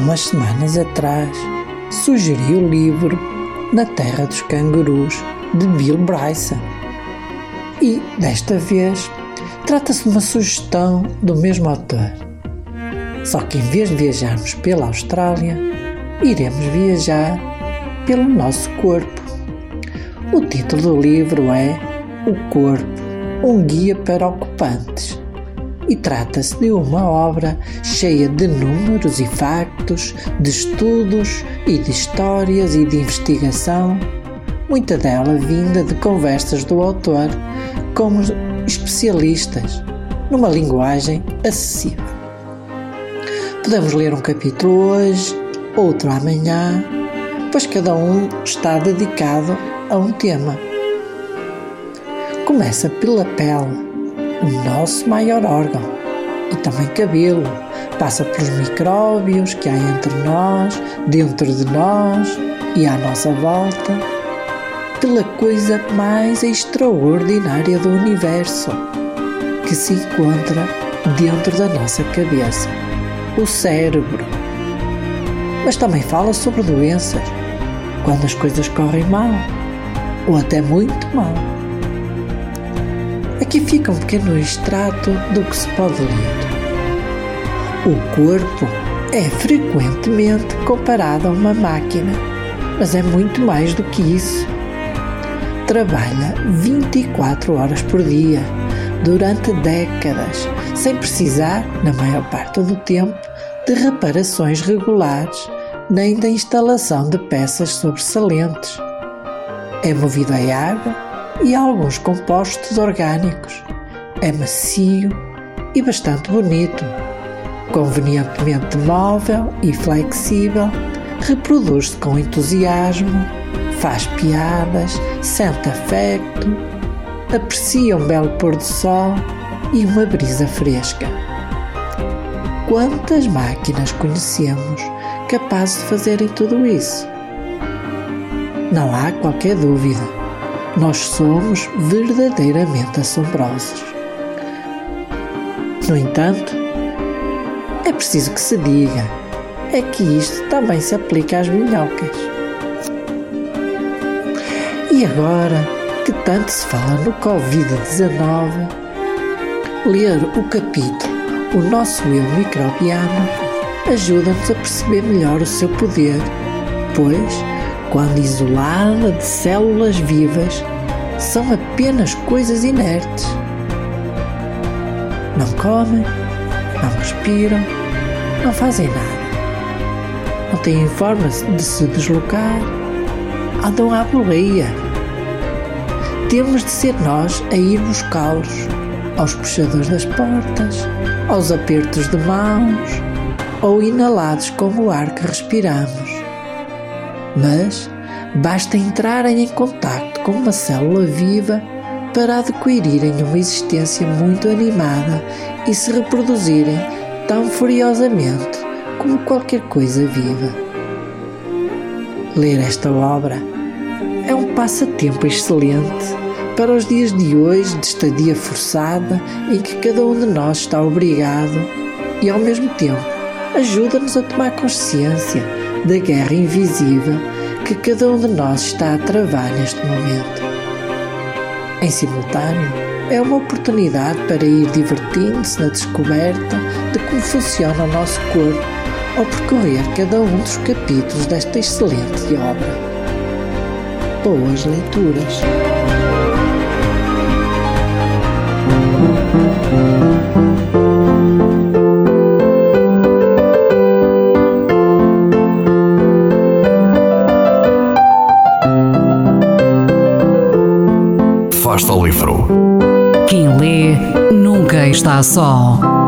Umas semanas atrás, sugeri o livro Na Terra dos Cangurus, de Bill Bryson. E, desta vez, trata-se de uma sugestão do mesmo autor. Só que em vez de viajarmos pela Austrália, iremos viajar pelo nosso corpo. O título do livro é O Corpo, um guia para ocupantes e trata-se de uma obra cheia de números e factos, de estudos e de histórias e de investigação, muita dela vinda de conversas do autor com especialistas, numa linguagem acessível. Podemos ler um capítulo hoje, outro amanhã, pois cada um está dedicado a um tema. Começa pela pele o nosso maior órgão e também cabelo. Passa pelos micróbios que há entre nós, dentro de nós e à nossa volta, pela coisa mais extraordinária do universo que se encontra dentro da nossa cabeça, o cérebro. Mas também fala sobre doenças, quando as coisas correm mal, ou até muito mal Aqui fica um pequeno extrato do que se pode ler. O corpo é frequentemente comparado a uma máquina, mas é muito mais do que isso. Trabalha 24 horas por dia, durante décadas, sem precisar, na maior parte do tempo, de reparações regulares nem da instalação de peças sobressalentes. É movido a água e alguns compostos orgânicos. É macio e bastante bonito, convenientemente móvel e flexível, reproduz-se com entusiasmo, faz piadas, sente afeto, aprecia um belo pôr do sol e uma brisa fresca. Quantas máquinas conhecemos capazes de fazerem tudo isso? Não há qualquer dúvida nós somos verdadeiramente assombrosos. No entanto, é preciso que se diga é que isto também se aplica às minhocas. E agora que tanto se fala no Covid-19, ler o capítulo O Nosso Eu Microbiano ajuda-nos a perceber melhor o seu poder, pois quando isolada de células vivas, são apenas coisas inertes. Não comem, não respiram, não fazem nada. Não têm forma de se deslocar, andam à boleia. Temos de ser nós a ir buscá-los aos puxadores das portas, aos apertos de mãos ou inalados com o ar que respiramos mas basta entrarem em contato com uma célula viva para adquirirem uma existência muito animada e se reproduzirem tão furiosamente como qualquer coisa viva. Ler esta obra é um passatempo excelente para os dias de hoje de estadia forçada em que cada um de nós está obrigado e, ao mesmo tempo, ajuda-nos a tomar consciência da guerra invisível que cada um de nós está a travar neste momento. Em simultâneo, é uma oportunidade para ir divertindo-se na descoberta de como funciona o nosso corpo ao percorrer cada um dos capítulos desta excelente obra. Boas leituras! Afasta o livro. Quem lê nunca está só.